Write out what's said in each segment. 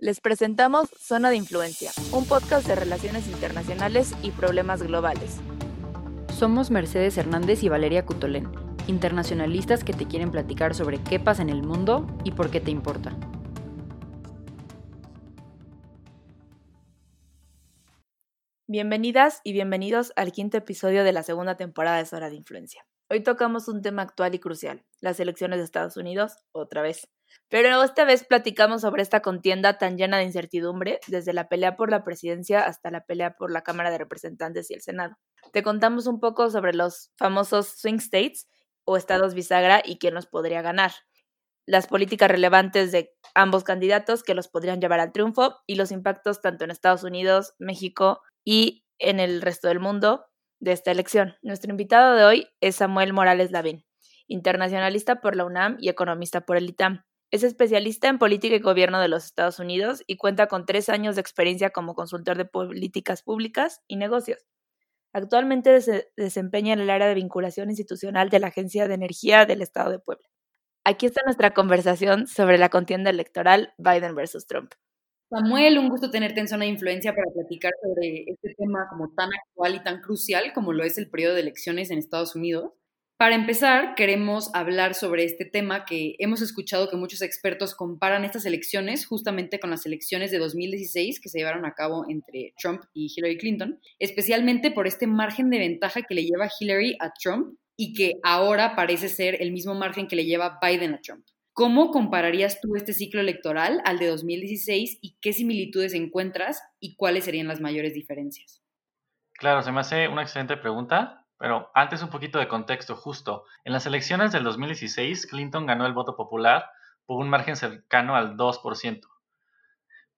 Les presentamos Zona de Influencia, un podcast de relaciones internacionales y problemas globales. Somos Mercedes Hernández y Valeria Cutolén, internacionalistas que te quieren platicar sobre qué pasa en el mundo y por qué te importa. Bienvenidas y bienvenidos al quinto episodio de la segunda temporada de Zona de Influencia. Hoy tocamos un tema actual y crucial, las elecciones de Estados Unidos, otra vez. Pero esta vez platicamos sobre esta contienda tan llena de incertidumbre, desde la pelea por la presidencia hasta la pelea por la Cámara de Representantes y el Senado. Te contamos un poco sobre los famosos swing states o estados bisagra y quién los podría ganar, las políticas relevantes de ambos candidatos que los podrían llevar al triunfo y los impactos tanto en Estados Unidos, México y en el resto del mundo de esta elección. Nuestro invitado de hoy es Samuel Morales Lavín, internacionalista por la UNAM y economista por el ITAM. Es especialista en política y gobierno de los Estados Unidos y cuenta con tres años de experiencia como consultor de políticas públicas y negocios. Actualmente se desempeña en el área de vinculación institucional de la Agencia de Energía del Estado de Puebla. Aquí está nuestra conversación sobre la contienda electoral Biden versus Trump. Samuel, un gusto tenerte en zona de influencia para platicar sobre este tema como tan actual y tan crucial como lo es el periodo de elecciones en Estados Unidos. Para empezar, queremos hablar sobre este tema que hemos escuchado que muchos expertos comparan estas elecciones justamente con las elecciones de 2016 que se llevaron a cabo entre Trump y Hillary Clinton, especialmente por este margen de ventaja que le lleva Hillary a Trump y que ahora parece ser el mismo margen que le lleva Biden a Trump. ¿Cómo compararías tú este ciclo electoral al de 2016 y qué similitudes encuentras y cuáles serían las mayores diferencias? Claro, se me hace una excelente pregunta, pero antes un poquito de contexto justo. En las elecciones del 2016, Clinton ganó el voto popular por un margen cercano al 2%.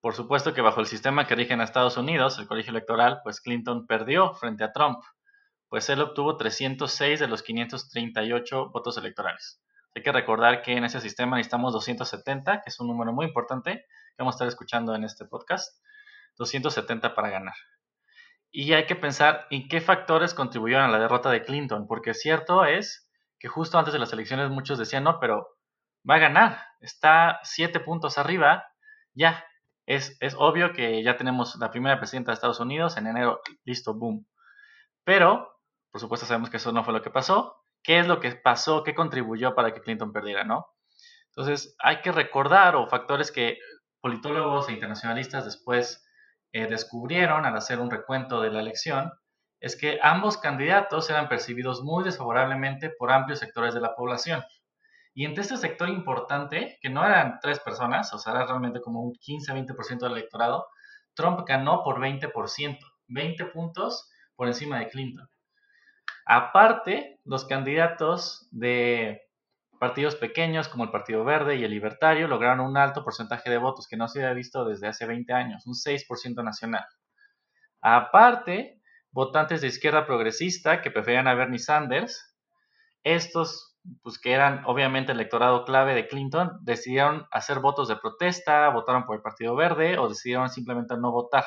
Por supuesto que bajo el sistema que rige en Estados Unidos, el colegio electoral, pues Clinton perdió frente a Trump, pues él obtuvo 306 de los 538 votos electorales. Hay que recordar que en ese sistema necesitamos 270, que es un número muy importante que vamos a estar escuchando en este podcast. 270 para ganar. Y hay que pensar en qué factores contribuyeron a la derrota de Clinton, porque cierto es que justo antes de las elecciones muchos decían, no, pero va a ganar, está siete puntos arriba, ya, es, es obvio que ya tenemos la primera presidenta de Estados Unidos en enero, listo, boom. Pero, por supuesto, sabemos que eso no fue lo que pasó, qué es lo que pasó, qué contribuyó para que Clinton perdiera, ¿no? Entonces, hay que recordar o factores que politólogos e internacionalistas después eh, descubrieron al hacer un recuento de la elección, es que ambos candidatos eran percibidos muy desfavorablemente por amplios sectores de la población. Y entre este sector importante, que no eran tres personas, o sea, era realmente como un 15-20% del electorado, Trump ganó por 20%, 20 puntos por encima de Clinton. Aparte, los candidatos de partidos pequeños como el Partido Verde y el Libertario lograron un alto porcentaje de votos que no se había visto desde hace 20 años, un 6% nacional. Aparte, votantes de izquierda progresista que preferían a Bernie Sanders, estos, pues que eran obviamente el electorado clave de Clinton, decidieron hacer votos de protesta, votaron por el Partido Verde o decidieron simplemente no votar.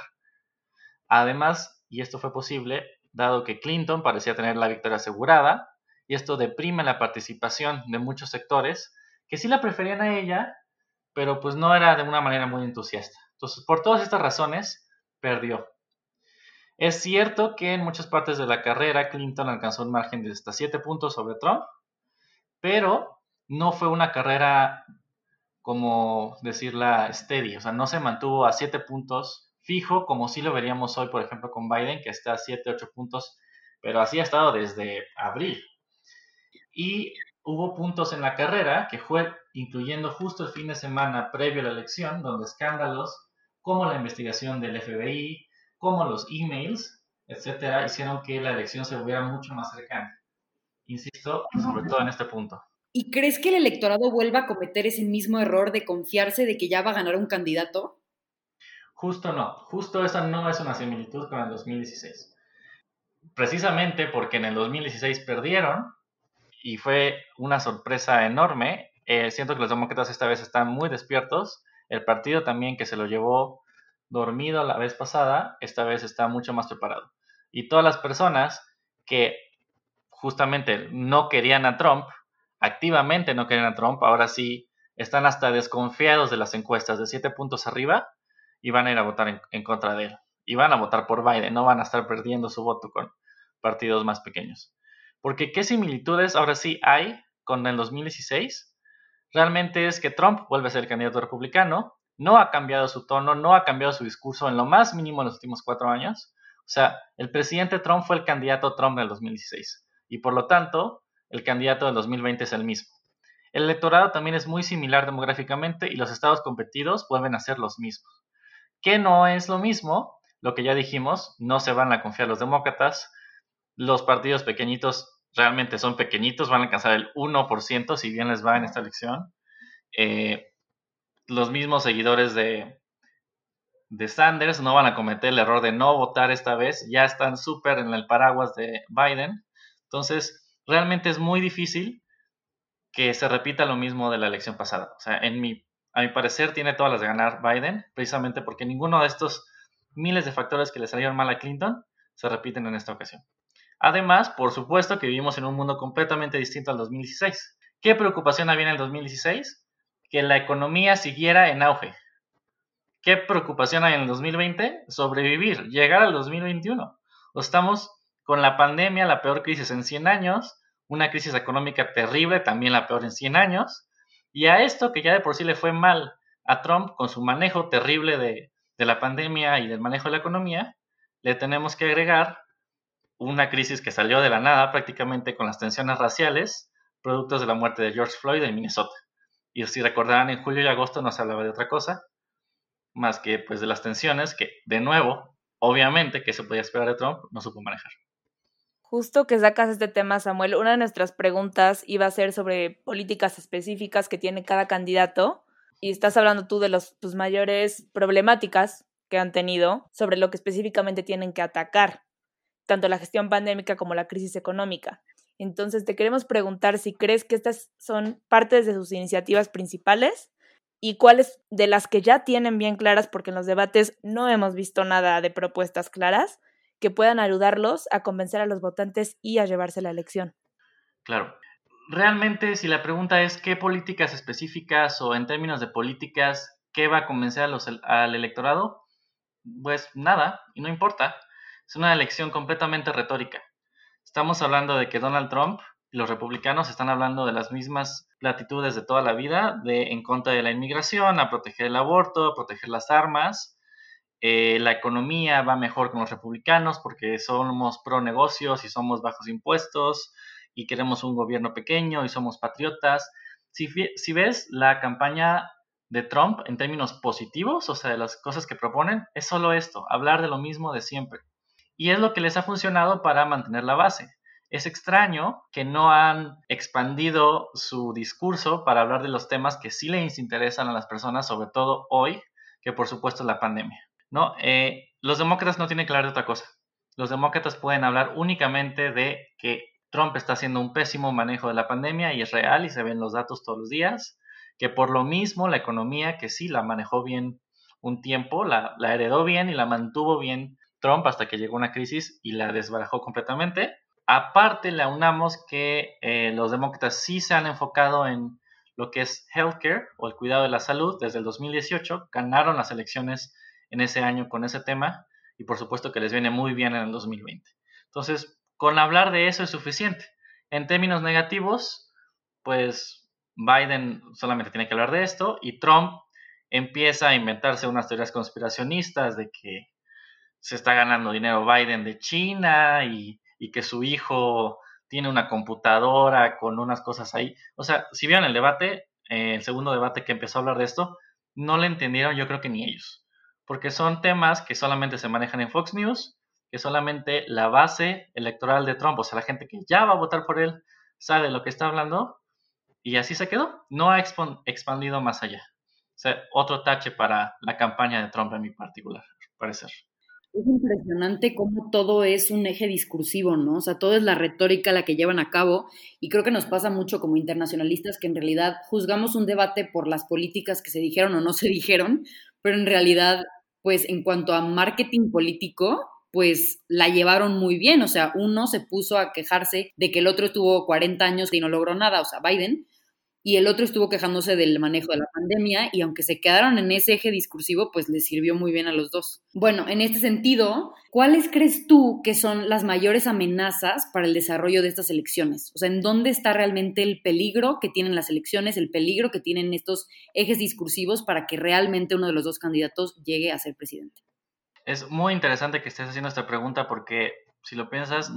Además, y esto fue posible, dado que Clinton parecía tener la victoria asegurada, y esto deprime la participación de muchos sectores que sí la preferían a ella, pero pues no era de una manera muy entusiasta. Entonces, por todas estas razones, perdió. Es cierto que en muchas partes de la carrera Clinton alcanzó un margen de hasta 7 puntos sobre Trump, pero no fue una carrera como decirla steady, o sea, no se mantuvo a 7 puntos fijo, como sí lo veríamos hoy, por ejemplo, con Biden, que está a 7, 8 puntos, pero así ha estado desde abril. Y hubo puntos en la carrera, que fue incluyendo justo el fin de semana previo a la elección, donde escándalos como la investigación del FBI, como los emails, etcétera, hicieron que la elección se volviera mucho más cercana. Insisto, sobre todo en este punto. ¿Y crees que el electorado vuelva a cometer ese mismo error de confiarse de que ya va a ganar un candidato? Justo no, justo esa no es una similitud con el 2016. Precisamente porque en el 2016 perdieron y fue una sorpresa enorme, eh, siento que los demócratas esta vez están muy despiertos. El partido también que se lo llevó dormido la vez pasada, esta vez está mucho más preparado. Y todas las personas que justamente no querían a Trump, activamente no querían a Trump, ahora sí están hasta desconfiados de las encuestas de siete puntos arriba, y van a ir a votar en, contra de él. Y van a votar por Biden, no van a estar perdiendo su voto con partidos más pequeños. Porque ¿qué similitudes ahora sí hay con el 2016? Realmente es que Trump vuelve a ser candidato republicano, no ha cambiado su tono, no ha cambiado su discurso en lo más mínimo en los últimos cuatro años. O sea, el presidente Trump fue el candidato Trump del 2016 y por lo tanto el candidato del 2020 es el mismo. El electorado también es muy similar demográficamente y los estados competidos vuelven a ser los mismos. ¿Qué no es lo mismo? Lo que ya dijimos, no se van a confiar los demócratas. Los partidos pequeñitos realmente son pequeñitos, van a alcanzar el 1% si bien les va en esta elección. Eh, los mismos seguidores de, de Sanders no van a cometer el error de no votar esta vez, ya están súper en el paraguas de Biden. Entonces, realmente es muy difícil que se repita lo mismo de la elección pasada. O sea, en mi, a mi parecer tiene todas las de ganar Biden, precisamente porque ninguno de estos miles de factores que le salieron mal a Clinton se repiten en esta ocasión. Además, por supuesto que vivimos en un mundo completamente distinto al 2016. ¿Qué preocupación había en el 2016? Que la economía siguiera en auge. ¿Qué preocupación hay en el 2020? Sobrevivir, llegar al 2021. estamos con la pandemia, la peor crisis en 100 años, una crisis económica terrible, también la peor en 100 años, y a esto que ya de por sí le fue mal a Trump con su manejo terrible de, la pandemia y del manejo de la economía, le tenemos que agregar una crisis que salió de la nada prácticamente con las tensiones raciales, productos de la muerte de George Floyd en Minnesota. Y si recordarán, en julio y agosto no se hablaba de otra cosa, más que pues de las tensiones que, de nuevo, obviamente que se podía esperar de Trump, no supo manejar. Justo que sacas este tema, Samuel, una de nuestras preguntas iba a ser sobre políticas específicas que tiene cada candidato y estás hablando tú de las tus mayores problemáticas que han tenido sobre lo que específicamente tienen que atacar, tanto la gestión pandémica como la crisis económica. Entonces, te queremos preguntar si crees que estas son partes de sus iniciativas principales y cuáles de las que ya tienen bien claras, porque en los debates no hemos visto nada de propuestas claras, que puedan ayudarlos a convencer a los votantes y a llevarse la elección. Claro. Realmente, si la pregunta es qué políticas específicas o en términos de políticas, qué va a convencer a los, al electorado, pues nada, y no importa. Es una elección completamente retórica. Estamos hablando de que Donald Trump y los republicanos están hablando de las mismas latitudes de toda la vida, de en contra de la inmigración, a proteger el aborto, a proteger las armas, eh, la economía va mejor con los republicanos porque somos pro negocios y somos bajos impuestos y queremos un gobierno pequeño y somos patriotas. Si, si ves la campaña de Trump en términos positivos, o sea, de las cosas que proponen, es solo esto, hablar de lo mismo de siempre. Y es lo que les ha funcionado para mantener la base. Es extraño que no han expandido su discurso para hablar de los temas que sí les interesan a las personas, sobre todo hoy, que por supuesto es la pandemia. ¿no? Eh, los demócratas no tienen que hablar de otra cosa. Los demócratas pueden hablar únicamente de que Trump está haciendo un pésimo manejo de la pandemia y es real y se ven los datos todos los días, que por lo mismo la economía, que sí la manejó bien un tiempo, la, heredó bien y la mantuvo bien Trump hasta que llegó una crisis y la desbarajó completamente. Aparte, le aunamos que eh, los demócratas sí se han enfocado en lo que es healthcare o el cuidado de la salud desde el 2018, ganaron las elecciones en ese año con ese tema y por supuesto que les viene muy bien en el 2020. Entonces, con hablar de eso es suficiente. En términos negativos, pues Biden solamente tiene que hablar de esto y Trump empieza a inventarse unas teorías conspiracionistas de que se está ganando dinero Biden de China y, que su hijo tiene una computadora con unas cosas ahí. O sea, si vieron el debate, eh, el segundo debate que empezó a hablar de esto, no le entendieron yo creo que ni ellos porque son temas que solamente se manejan en Fox News, que solamente la base electoral de Trump, o sea, la gente que ya va a votar por él, sabe lo que está hablando, y así se quedó, no ha expandido más allá. O sea, otro tache para la campaña de Trump en mi particular, parecer. Es impresionante cómo todo es un eje discursivo, ¿no? O sea, todo es la retórica la que llevan a cabo y creo que nos pasa mucho como internacionalistas que en realidad juzgamos un debate por las políticas que se dijeron o no se dijeron, pero en realidad, pues en cuanto a marketing político, pues la llevaron muy bien. O sea, uno se puso a quejarse de que el otro tuvo 40 años y no logró nada, o sea, Biden. Y el otro estuvo quejándose del manejo de la pandemia y aunque se quedaron en ese eje discursivo, pues les sirvió muy bien a los dos. Bueno, en este sentido, ¿cuáles crees tú que son las mayores amenazas para el desarrollo de estas elecciones? O sea, ¿en dónde está realmente el peligro que tienen las elecciones, el peligro que tienen estos ejes discursivos para que realmente uno de los dos candidatos llegue a ser presidente? Es muy interesante que estés haciendo esta pregunta porque si lo piensas,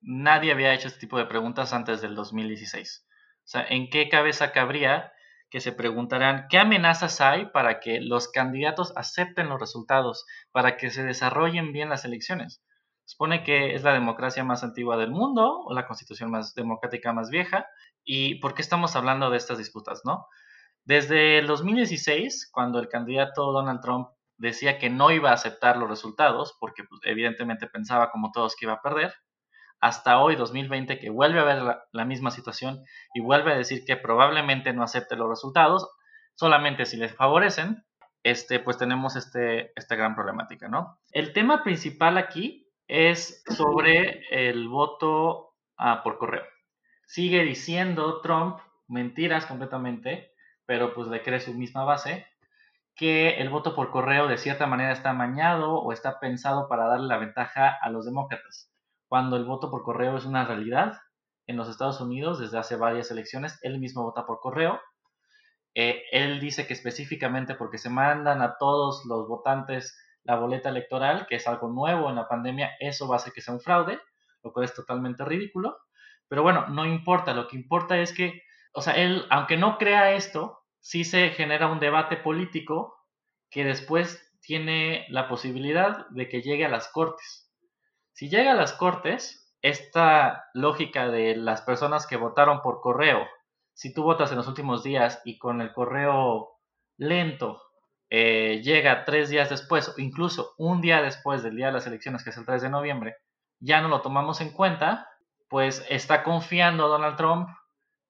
nadie había hecho este tipo de preguntas antes del 2016. O sea, ¿en qué cabeza cabría que se preguntarán qué amenazas hay para que los candidatos acepten los resultados, para que se desarrollen bien las elecciones? Supone que es la democracia más antigua del mundo o la constitución más democrática más vieja. ¿Y por qué estamos hablando de estas disputas, no? Desde el 2016, cuando el candidato Donald Trump decía que no iba a aceptar los resultados, porque pues, evidentemente pensaba como todos que iba a perder, hasta hoy, 2020, que vuelve a ver la, misma situación y vuelve a decir que probablemente no acepte los resultados, solamente si les favorecen, este, pues tenemos este, esta gran problemática, ¿no? El tema principal aquí es sobre el voto ah, por correo. Sigue diciendo Trump mentiras completamente, pero pues le cree su misma base, que el voto por correo de cierta manera está amañado o está pensado para darle la ventaja a los demócratas cuando el voto por correo es una realidad en los Estados Unidos desde hace varias elecciones. Él mismo vota por correo. Eh, él dice que específicamente porque se mandan a todos los votantes la boleta electoral, que es algo nuevo en la pandemia, eso va a hacer que sea un fraude, lo cual es totalmente ridículo. Pero bueno, no importa, lo que importa es que, o sea, él, aunque no crea esto, sí se genera un debate político que después tiene la posibilidad de que llegue a las cortes. Si llega a las Cortes, esta lógica de las personas que votaron por correo, si tú votas en los últimos días y con el correo lento eh, llega tres días después, o incluso un día después del día de las elecciones, que es el 3 de noviembre, ya no lo tomamos en cuenta, pues está confiando Donald Trump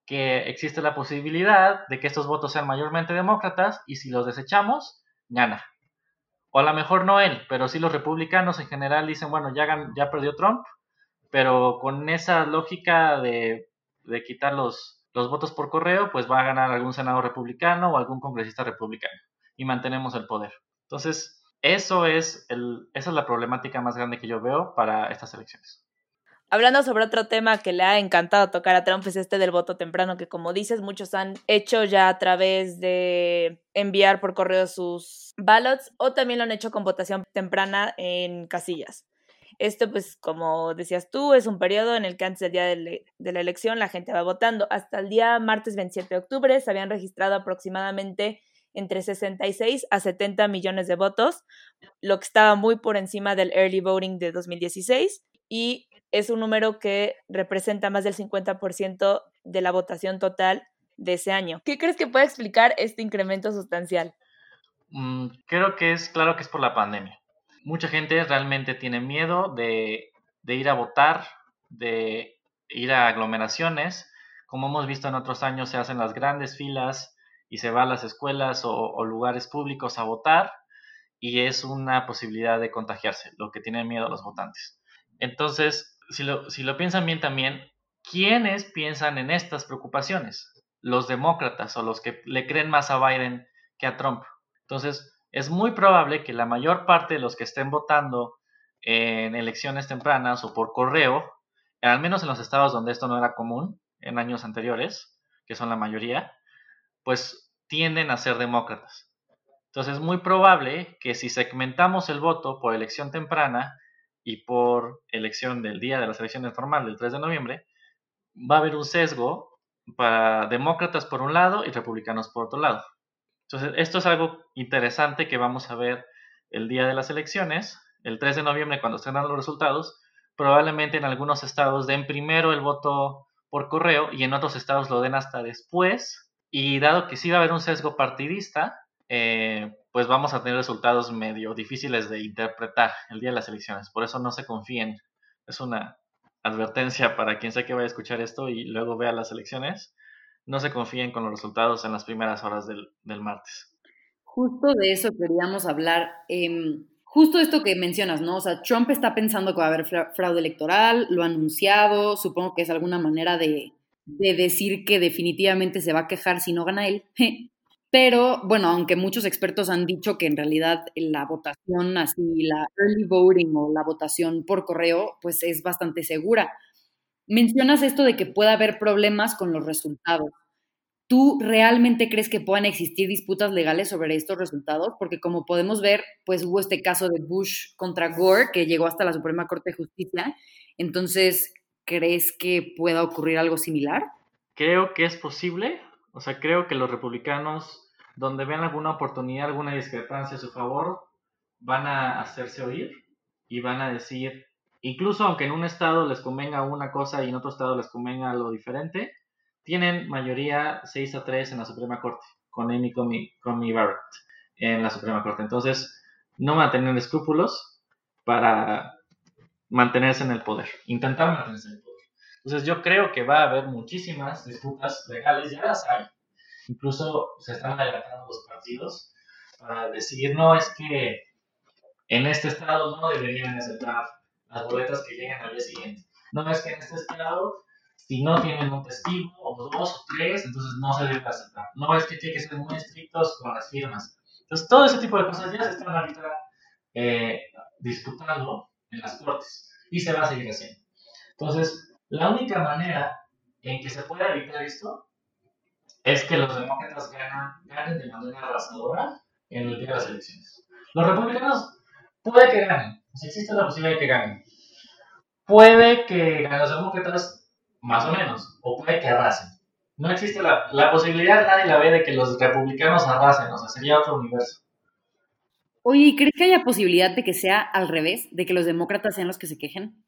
que existe la posibilidad de que estos votos sean mayormente demócratas y si los desechamos, gana o a lo mejor no él, pero sí los republicanos en general dicen, bueno, ya, ya perdió Trump, pero con esa lógica de, quitar los, los votos por correo, pues va a ganar algún senador republicano o algún congresista republicano y mantenemos el poder. Entonces, eso es el, esa es la problemática más grande que yo veo para estas elecciones. Hablando sobre otro tema que le ha encantado tocar a Trump es este del voto temprano, que como dices, muchos han hecho ya a través de enviar por correo sus ballots o también lo han hecho con votación temprana en casillas. Esto, pues, como decías tú, es un periodo en el que antes del día de, la elección la gente va votando. Hasta el día martes 27 de octubre se habían registrado aproximadamente entre 66 a 70 millones de votos, lo que estaba muy por encima del early voting de 2016 y es un número que representa más del 50% de la votación total de ese año. ¿Qué crees que puede explicar este incremento sustancial? Mm, creo que es claro que es por la pandemia. Mucha gente realmente tiene miedo de, ir a votar, de ir a aglomeraciones. Como hemos visto en otros años, se hacen las grandes filas y se va a las escuelas o lugares públicos a votar y es una posibilidad de contagiarse, lo que tienen miedo los votantes. Entonces, si lo, piensan bien también, ¿quiénes piensan en estas preocupaciones? Los demócratas o los que le creen más a Biden que a Trump. Entonces, es muy probable que la mayor parte de los que estén votando en elecciones tempranas o por correo, al menos en los estados donde esto no era común en años anteriores, que son la mayoría, pues tienden a ser demócratas. Entonces es muy probable que si segmentamos el voto por elección temprana, y por elección del día de las elecciones normal del 3 de noviembre, va a haber un sesgo para demócratas por un lado y republicanos por otro lado. Entonces, esto es algo interesante que vamos a ver el día de las elecciones, el 3 de noviembre, cuando estén dando los resultados. Probablemente en algunos estados den primero el voto por correo y en otros estados lo den hasta después. Y dado que sí va a haber un sesgo partidista, eh, pues vamos a tener resultados medio difíciles de interpretar el día de las elecciones. Por eso no se confíen. Es una advertencia para quien sea que vaya a escuchar esto y luego vea las elecciones. No se confíen con los resultados en las primeras horas del, martes. Justo de eso queríamos hablar. Em, justo esto que mencionas, ¿no? O sea, Trump está pensando que va a haber fraude electoral, lo ha anunciado, supongo que es alguna manera de, de decir que definitivamente se va a quejar si no gana él. Pero bueno, aunque muchos expertos han dicho que en realidad la votación así, la early voting o la votación por correo, pues es bastante segura. Mencionas esto de que pueda haber problemas con los resultados. ¿Tú realmente crees que puedan existir disputas legales sobre estos resultados? Porque como podemos ver, pues hubo este caso de Bush contra Gore que llegó hasta la Suprema Corte de Justicia. Entonces, ¿crees que pueda ocurrir algo similar? Creo que es posible, o sea, creo que los republicanos, donde vean alguna oportunidad, alguna discrepancia a su favor, van a hacerse oír y van a decir, incluso aunque en un estado les convenga una cosa y en otro estado les convenga lo diferente, tienen mayoría 6 a 3 en la Suprema Corte, con Amy Coney Barrett en la Suprema Corte. Entonces, no van a tener escrúpulos para mantenerse en el poder, intentar mantenerse en el poder. Entonces yo creo que va a haber muchísimas disputas legales, ya las hay. Incluso se están adelantando los partidos para decir, no, es que en este estado no deberían aceptar las boletas que lleguen al día siguiente. No, es que en este estado, si no tienen un testigo, o dos o tres, entonces no se debe aceptar. No, es que tiene que ser muy estrictos con las firmas. Entonces todo ese tipo de cosas ya se están ahorita eh, disputando en las cortes y se va a seguir haciendo. Entonces, la única manera en que se pueda evitar esto es que los demócratas ganen de manera arrasadora en el día de las elecciones. Los republicanos puede que ganen, si existe la posibilidad de que ganen. Puede que ganen los demócratas más o menos, o puede que arrasen. No existe la, la posibilidad, nadie la ve, de que los republicanos arrasen, o sea, sería otro universo. Oye, ¿crees que haya posibilidad de que sea al revés, de que los demócratas sean los que se quejen?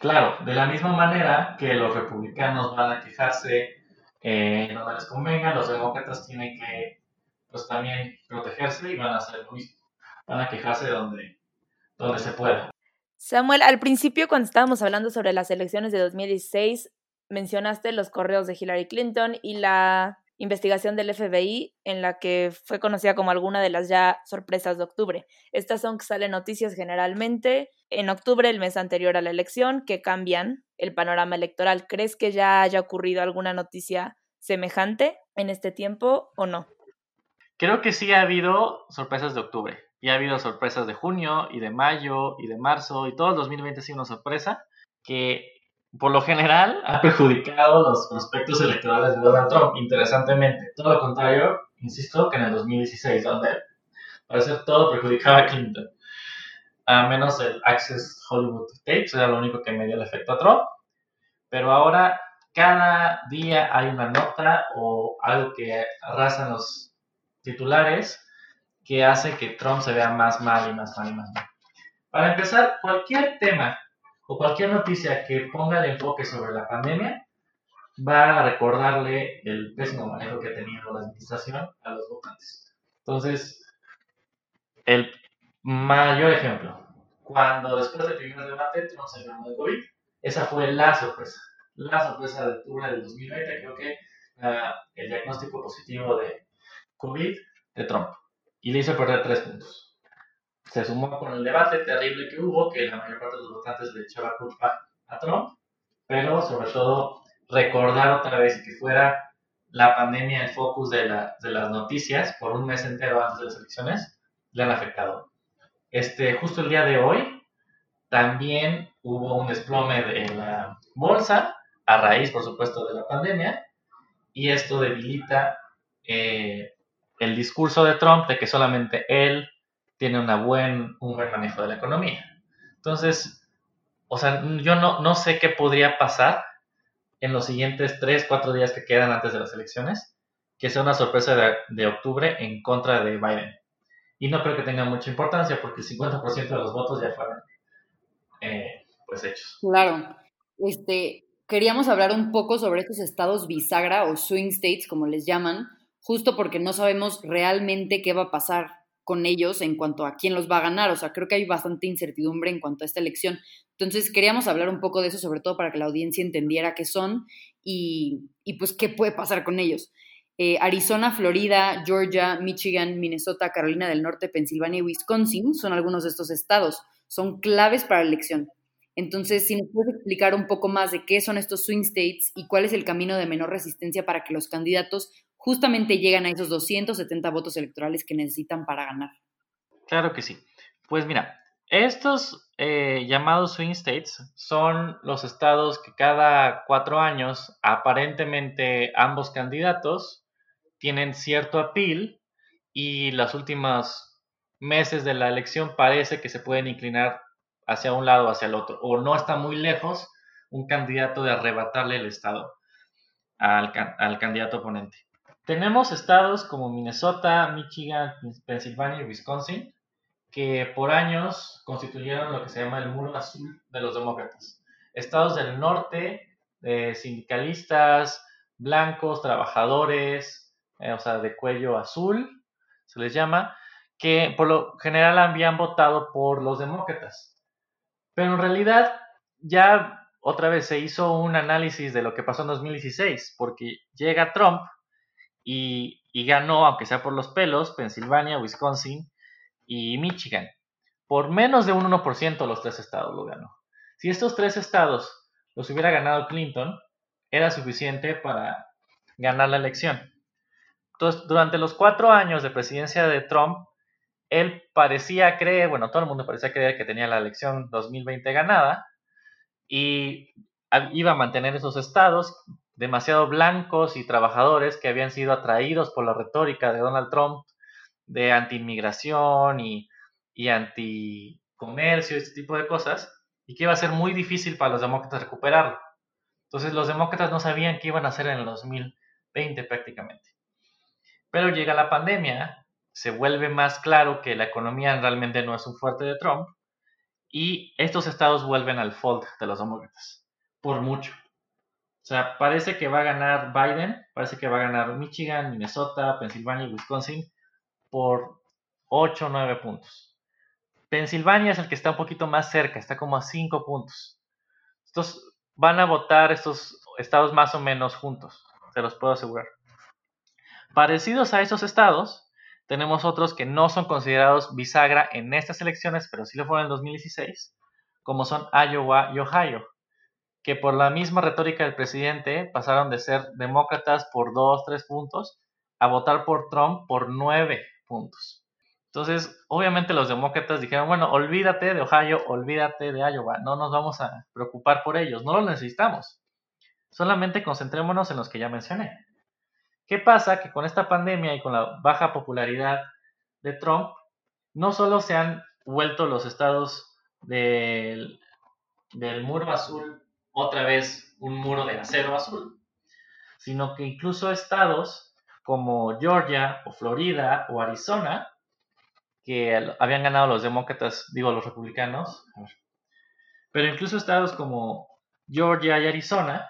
Claro, de la misma manera que los republicanos van a quejarse eh, donde les convenga, los demócratas tienen que pues también protegerse y van a hacer lo mismo. Van a quejarse donde, donde se pueda. Samuel, al principio cuando estábamos hablando sobre las elecciones de 2016, mencionaste los correos de Hillary Clinton y la investigación del FBI en la que fue conocida como alguna de las ya sorpresas de octubre. Estas son que salen noticias generalmente en octubre, el mes anterior a la elección, que cambian el panorama electoral. ¿Crees que ya haya ocurrido alguna noticia semejante en este tiempo o no? Creo que sí ha habido sorpresas de octubre. Y ha habido sorpresas de junio y de mayo y de marzo y todo el 2020 ha sido una sorpresa que por lo general ha perjudicado los prospectos electorales de Donald Trump, interesantemente. Todo lo contrario, insisto, que en el 2016, donde parece todo perjudicaba a Clinton. A menos el Access Hollywood Tapes, era lo único que me dio el efecto a Trump. Pero ahora, cada día hay una nota o algo que arrasan los titulares que hace que Trump se vea más mal y más mal y más mal. Para empezar, cualquier tema o cualquier noticia que ponga el enfoque sobre la pandemia va a recordarle el pésimo manejo que ha tenido la administración a los votantes. Entonces, el mayor ejemplo, cuando después del primer debate Trump se enfermó de COVID, esa fue la sorpresa. La sorpresa de octubre del 2020, creo que uh, el diagnóstico positivo de COVID de Trump. Y le hizo perder tres puntos se sumó con el debate terrible que hubo, que la mayor parte de los votantes le echaba culpa a Trump, pero sobre todo recordar otra vez que fuera la pandemia el focus de, de las noticias por un mes entero antes de las elecciones, le han afectado. Este, justo el día de hoy también hubo un desplome de la bolsa, a raíz, por supuesto, de la pandemia, y esto debilita eh, el discurso de Trump de que solamente él tiene un buen manejo de la economía. Entonces, o sea, yo no, no sé qué podría pasar en los siguientes 3, 4 días que quedan antes de las elecciones, que sea una sorpresa de, octubre en contra de Biden. Y no creo que tenga mucha importancia porque el 50% de los votos ya fueron eh, pues hechos. Claro. Este, queríamos hablar un poco sobre estos estados bisagra o swing states, como les llaman, justo porque no sabemos realmente qué va a pasar con ellos en cuanto a quién los va a ganar. O sea, creo que hay bastante incertidumbre en cuanto a esta elección. Entonces, queríamos hablar un poco de eso, sobre todo para que la audiencia entendiera qué son y, pues qué puede pasar con ellos. Eh, Arizona, Florida, Georgia, Michigan, Minnesota, Carolina del Norte, Pensilvania y Wisconsin son algunos de estos estados. Son claves para la elección. Entonces, si nos puedes explicar un poco más de qué son estos swing states y cuál es el camino de menor resistencia para que los candidatos justamente lleguen a esos 270 votos electorales que necesitan para ganar. Claro que sí. Pues mira, estos eh, llamados swing states son los estados que cada cuatro años aparentemente ambos candidatos tienen cierto appeal y los últimos meses de la elección parece que se pueden inclinar hacia un lado o hacia el otro, o no está muy lejos un candidato de arrebatarle el estado al, al candidato oponente. Tenemos estados como Minnesota, Michigan, Pensilvania y Wisconsin, que por años constituyeron lo que se llama el muro azul de los demócratas. Estados del norte, sindicalistas, blancos, trabajadores, eh, o sea, de cuello azul, se les llama, que por lo general habían votado por los demócratas. Pero en realidad ya otra vez se hizo un análisis de lo que pasó en 2016, porque llega Trump y, ganó, aunque sea por los pelos, Pensilvania, Wisconsin y Michigan. Por menos de un 1% los tres estados lo ganó. Si estos tres estados los hubiera ganado Clinton, era suficiente para ganar la elección. Entonces, durante los cuatro años de presidencia de Trump, él parecía creer, bueno, todo el mundo parecía creer que tenía la elección 2020 ganada y iba a mantener esos estados demasiado blancos y trabajadores que habían sido atraídos por la retórica de Donald Trump de anti-inmigración y, y anti-comercio, este tipo de cosas, y que iba a ser muy difícil para los demócratas recuperarlo. Entonces los demócratas no sabían qué iban a hacer en el 2020 prácticamente. Pero llega la pandemia, se vuelve más claro que la economía realmente no es un fuerte de Trump, y estos estados vuelven al fold de los demócratas, por mucho. Sea, parece que va a ganar Biden, parece que va a ganar Michigan, Minnesota, Pensilvania y Wisconsin, por 8 o 9 puntos. Pensilvania es el que está un poquito más cerca, está como a 5 puntos. Estos van a votar estos estados más o menos juntos, se los puedo asegurar. Parecidos a esos estados, tenemos otros que no son considerados bisagra en estas elecciones, pero sí lo fueron en 2016, como son Iowa y Ohio, que por la misma retórica del presidente pasaron de ser demócratas por 2, 3 puntos a votar por Trump por 9 puntos. Entonces, obviamente los demócratas dijeron, bueno, olvídate de Ohio, olvídate de Iowa, no nos vamos a preocupar por ellos, no los necesitamos. Solamente concentrémonos en los que ya mencioné. ¿Qué pasa? Que con esta pandemia y con la baja popularidad de Trump, no solo se han vuelto los estados del, del muro azul otra vez un muro de acero azul, sino que incluso estados como Georgia o Florida o Arizona, que habían ganado los demócratas, digo los republicanos, pero incluso estados como Georgia y Arizona,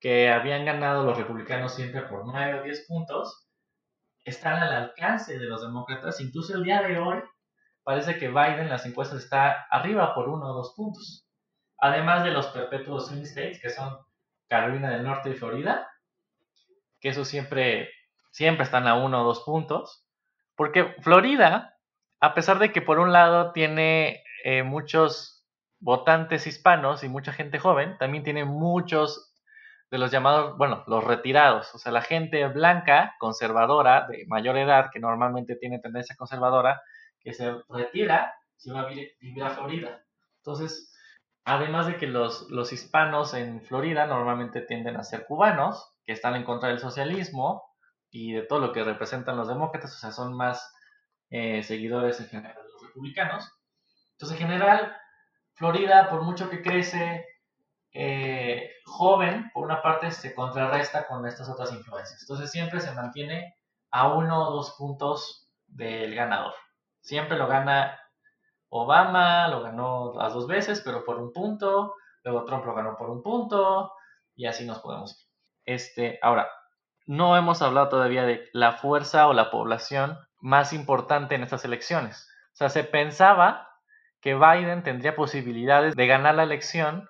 que habían ganado los republicanos siempre por 9 o 10 puntos, están al alcance de los demócratas. Incluso el día de hoy parece que Biden en las encuestas está arriba por 1 o 2 puntos. Además de los perpetuos swing states, que son Carolina del Norte y Florida, que eso siempre siempre están a uno o dos puntos. Porque Florida, a pesar de que por un lado tiene eh, muchos votantes hispanos y mucha gente joven, también tiene muchos de los llamados, bueno, los retirados, o sea, la gente blanca, conservadora, de mayor edad, que normalmente tiene tendencia conservadora, que se retira si va a vivir a Florida. Entonces, además de que los, hispanos en Florida normalmente tienden a ser cubanos, que están en contra del socialismo, y de todo lo que representan los demócratas, o sea, son más eh, seguidores en general de los republicanos. Entonces, en general, Florida, por mucho que crece eh, joven, por una parte se contrarresta con estas otras influencias. Entonces, siempre se mantiene a uno o dos puntos del ganador. Siempre lo gana Obama, lo ganó las dos veces, pero por un punto. Luego Trump lo ganó por un punto. Y así nos podemos ir. Este, ahora, no hemos hablado todavía de la fuerza o la población más importante en estas elecciones. O sea, se pensaba que Biden tendría posibilidades de ganar la elección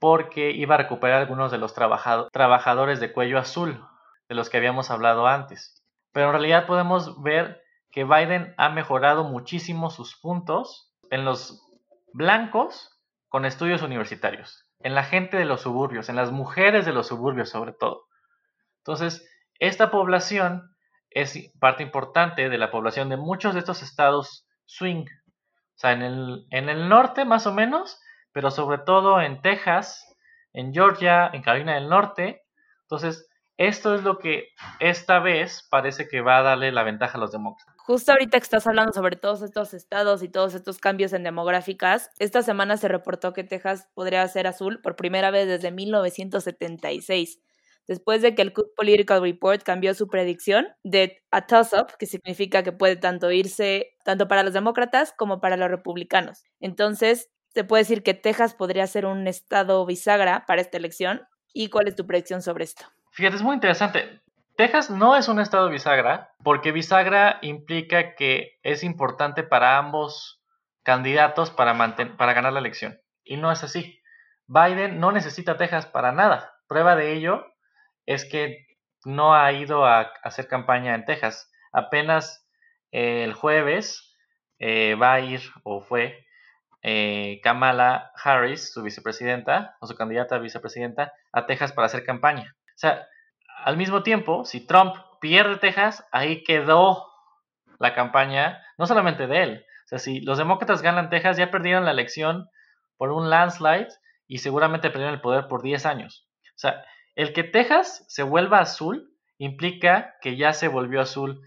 porque iba a recuperar algunos de los trabajadores de cuello azul, de los que habíamos hablado antes. Pero en realidad podemos ver que Biden ha mejorado muchísimo sus puntos en los blancos con estudios universitarios, en la gente de los suburbios, en las mujeres de los suburbios sobre todo. Entonces, esta población es parte importante de la población de muchos de estos estados swing. O sea, en el, en el norte más o menos, pero sobre todo en Texas, en Georgia, en Carolina del Norte. Entonces, esto es lo que esta vez parece que va a darle la ventaja a los demócratas. Justo ahorita que estás hablando sobre todos estos estados y todos estos cambios en demográficas, esta semana se reportó que Texas podría ser azul por primera vez desde 1976 después de que el Cook Political Report cambió su predicción de a toss-up, que significa que puede tanto irse tanto para los demócratas como para los republicanos. Entonces, se puede decir que Texas podría ser un estado bisagra para esta elección. ¿Y cuál es tu predicción sobre esto? Fíjate, es muy interesante. Texas no es un estado bisagra porque bisagra implica que es importante para ambos candidatos para, para ganar la elección. Y no es así. Biden no necesita Texas para nada. Prueba de ello es que no ha ido a, hacer campaña en Texas. Apenas eh, el jueves eh, va a ir o fue eh, Kamala Harris, su vicepresidenta o su candidata a vicepresidenta, a Texas para hacer campaña. O sea, al mismo tiempo, si Trump pierde Texas, ahí quedó la campaña, no solamente de él. O sea, si los demócratas ganan Texas, ya perdieron la elección por un landslide y seguramente perdieron el poder por 10 años. O sea, el que Texas se vuelva azul implica que ya se volvió azul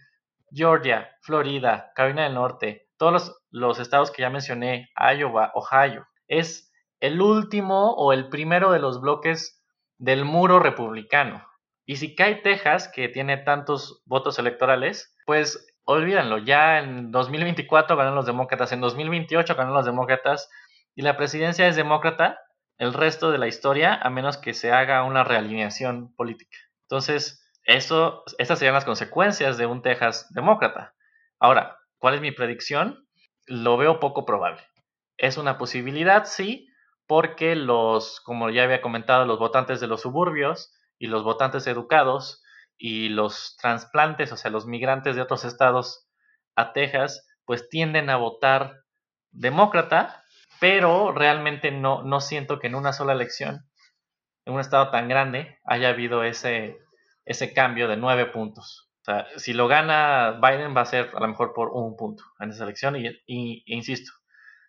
Georgia, Florida, Carolina del Norte, todos los, estados que ya mencioné, Iowa, Ohio. Es el último o el primero de los bloques del muro republicano. Y si cae Texas, que tiene tantos votos electorales, pues olvídanlo, ya en 2024 ganan los demócratas, en 2028 ganan los demócratas y la presidencia es demócrata, el resto de la historia a menos que se haga una realineación política. Entonces, eso, estas serían las consecuencias de un Texas demócrata. Ahora, ¿cuál es mi predicción? Lo veo poco probable. Es una posibilidad, sí, porque los, como ya había comentado, los votantes de los suburbios y los votantes educados y los trasplantes, o sea, los migrantes de otros estados a Texas, pues tienden a votar demócrata pero realmente no, no siento que en una sola elección, en un estado tan grande, haya habido ese, ese cambio de nueve puntos. O sea, si lo gana Biden va a ser a lo mejor por un punto en esa elección y, y insisto,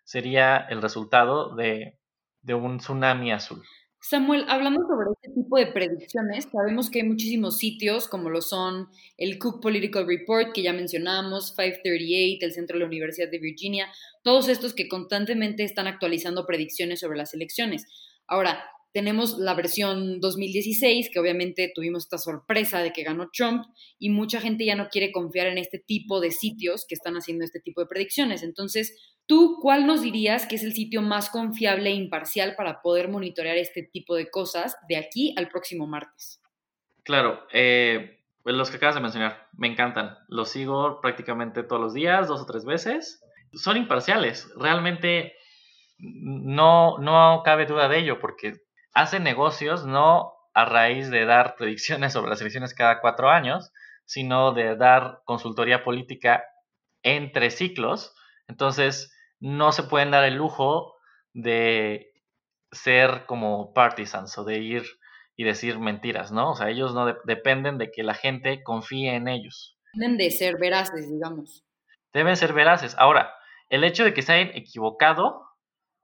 sería el resultado de, de un tsunami azul. Samuel, hablando sobre este tipo de predicciones, sabemos que hay muchísimos sitios como lo son el Cook Political Report, que ya mencionamos, 538, el Centro de la Universidad de Virginia, todos estos que constantemente están actualizando predicciones sobre las elecciones. Ahora, tenemos la versión 2016, que obviamente tuvimos esta sorpresa de que ganó Trump y mucha gente ya no quiere confiar en este tipo de sitios que están haciendo este tipo de predicciones. Entonces, ¿Tú cuál nos dirías que es el sitio más confiable e imparcial para poder monitorear este tipo de cosas de aquí al próximo martes? Claro, eh, pues los que acabas de mencionar, me encantan. Los sigo prácticamente todos los días, dos o tres veces. Son imparciales, realmente no, no cabe duda de ello, porque hacen negocios no a raíz de dar predicciones sobre las elecciones cada cuatro años, sino de dar consultoría política entre ciclos. Entonces, no se pueden dar el lujo de ser como partisans o de ir y decir mentiras, ¿no? O sea, ellos no dependen de que la gente confíe en ellos. Deben de ser veraces, digamos. Deben ser veraces. Ahora, el hecho de que se hayan equivocado,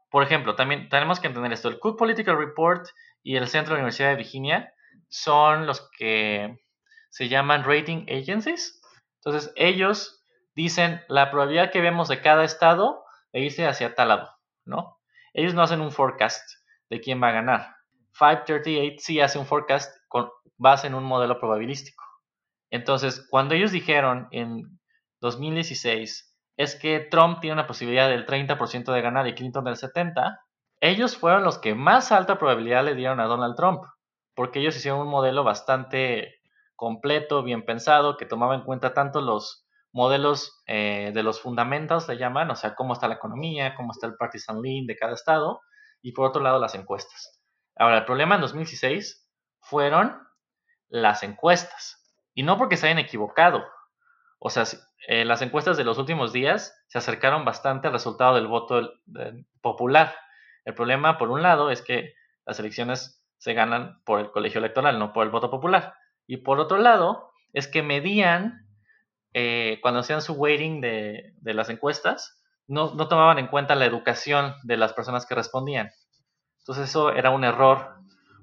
por ejemplo, también tenemos que entender esto. El Cook Political Report y el Centro de la Universidad de Virginia son los que se llaman rating agencies. Entonces, ellos dicen la probabilidad que vemos de cada estado e irse hacia tal lado, ¿no? Ellos no hacen un forecast de quién va a ganar. 538 sí hace un forecast con base en un modelo probabilístico. Entonces, cuando ellos dijeron en 2016 es que Trump tiene una posibilidad del 30% de ganar y Clinton del 70%, ellos fueron los que más alta probabilidad le dieron a Donald Trump, porque ellos hicieron un modelo bastante completo, bien pensado, que tomaba en cuenta tanto los modelos eh, de los fundamentos, le llaman, o sea, cómo está la economía, cómo está el partisan lean de cada estado, y por otro lado las encuestas. Ahora, el problema en 2016 fueron las encuestas, y no porque se hayan equivocado, o sea, eh, las encuestas de los últimos días se acercaron bastante al resultado del voto popular. El problema, por un lado, es que las elecciones se ganan por el colegio electoral, no por el voto popular. Y por otro lado, es que medían, eh, cuando hacían su weighting de, las encuestas, no, no, tomaban en cuenta la educación de las personas que respondían. Entonces eso era un error,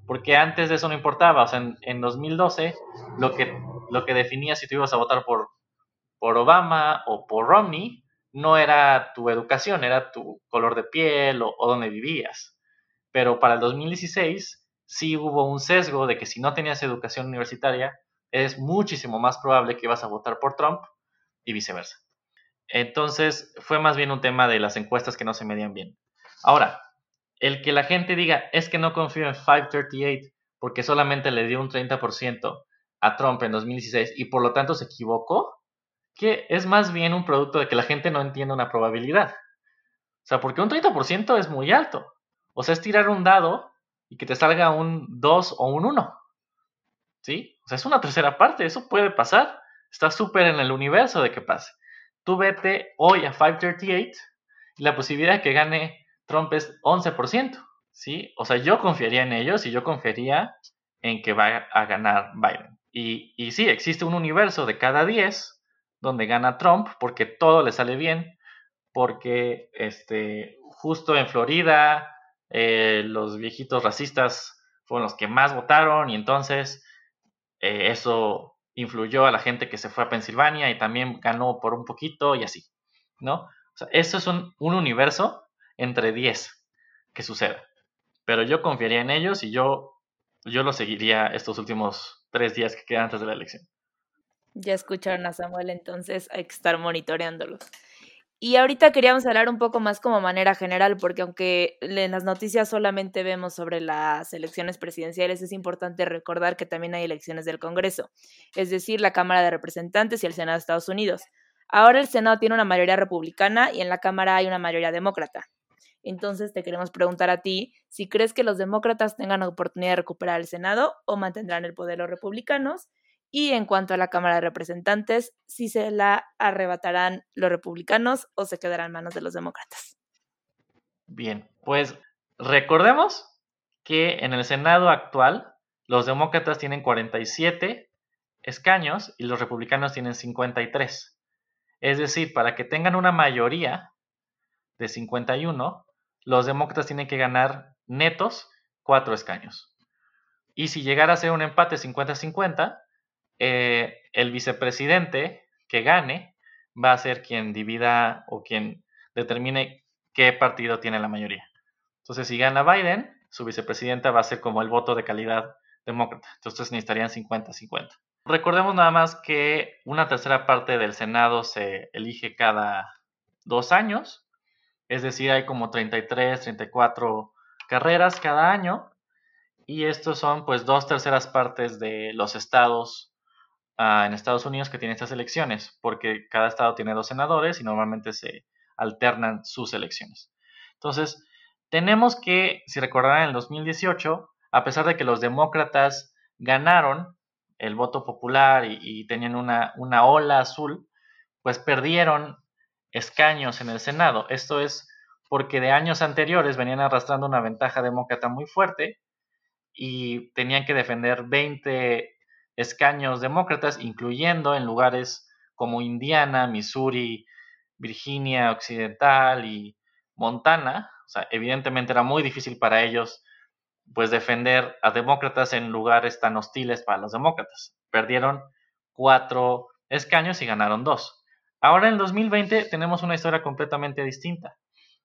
porque antes de eso no importaba. O sea, en, en 2012 lo que, lo que definía si tú ibas a votar por, por Obama o por Romney no era tu educación, era tu color de piel o, o dónde vivías. Pero para el 2016 sí hubo un sesgo de que si no tenías educación universitaria, es muchísimo más probable que vas a votar por Trump y viceversa. Entonces fue más bien un tema de las encuestas que no se medían bien. Ahora, el que la gente diga es que no confío en 538 porque solamente le dio un 30% a Trump en 2016 y por lo tanto se equivocó, que es más bien un producto de que la gente no entiende una probabilidad. O sea, porque un 30% es muy alto. O sea, es tirar un dado y que te salga un 2 o un 1. ¿Sí? O sea, es una tercera parte, eso puede pasar. Está súper en el universo de que pase. Tú vete hoy a 538 y la posibilidad de que gane Trump es 11%. ¿Sí? O sea, yo confiaría en ellos y yo confiaría en que va a ganar Biden. Y, y sí, existe un universo de cada 10 donde gana Trump porque todo le sale bien, porque este, justo en Florida eh, los viejitos racistas fueron los que más votaron y entonces eh, eso influyó a la gente que se fue a Pensilvania y también ganó por un poquito y así, ¿no? Eso es un, un universo entre 10 que sucede. Pero yo confiaría en ellos y yo, yo lo seguiría estos últimos tres días que quedan antes de la elección. Ya escucharon a Samuel, entonces hay que estar monitoreándolos. Y ahorita queríamos hablar un poco más como manera general, porque aunque en las noticias solamente vemos sobre las elecciones presidenciales, es importante recordar que también hay elecciones del Congreso, es decir, la Cámara de Representantes y el Senado de Estados Unidos. Ahora el Senado tiene una mayoría republicana y en la Cámara hay una mayoría demócrata. Entonces te queremos preguntar a ti si crees que los demócratas tengan oportunidad de recuperar el Senado o mantendrán el poder los republicanos y en cuanto a la Cámara de Representantes, si se la arrebatarán los republicanos o se quedará en manos de los demócratas. Bien, pues recordemos que en el Senado actual los demócratas tienen 47 escaños y los republicanos tienen 53. Es decir, para que tengan una mayoría de 51, los demócratas tienen que ganar netos 4 escaños. Y si llegara a ser un empate 50-50, eh, el vicepresidente que gane va a ser quien divida o quien determine qué partido tiene la mayoría. Entonces, si gana Biden, su vicepresidenta va a ser como el voto de calidad demócrata. Entonces necesitarían 50-50. Recordemos nada más que una tercera parte del Senado se elige cada dos años, es decir, hay como 33, 34 carreras cada año, y estos son pues dos terceras partes de los estados en Estados Unidos que tiene estas elecciones, porque cada estado tiene dos senadores y normalmente se alternan sus elecciones. Entonces, tenemos que, si recordarán, en el 2018, a pesar de que los demócratas ganaron el voto popular y, tenían una, una ola azul, pues perdieron escaños en el Senado. Esto es porque de años anteriores venían arrastrando una ventaja demócrata muy fuerte y tenían que defender 20 escaños demócratas, incluyendo en lugares como Indiana, Missouri, Virginia Occidental y Montana. O sea, evidentemente era muy difícil para ellos pues defender a demócratas en lugares tan hostiles para los demócratas. Perdieron cuatro escaños y ganaron dos. Ahora en 2020 tenemos una historia completamente distinta.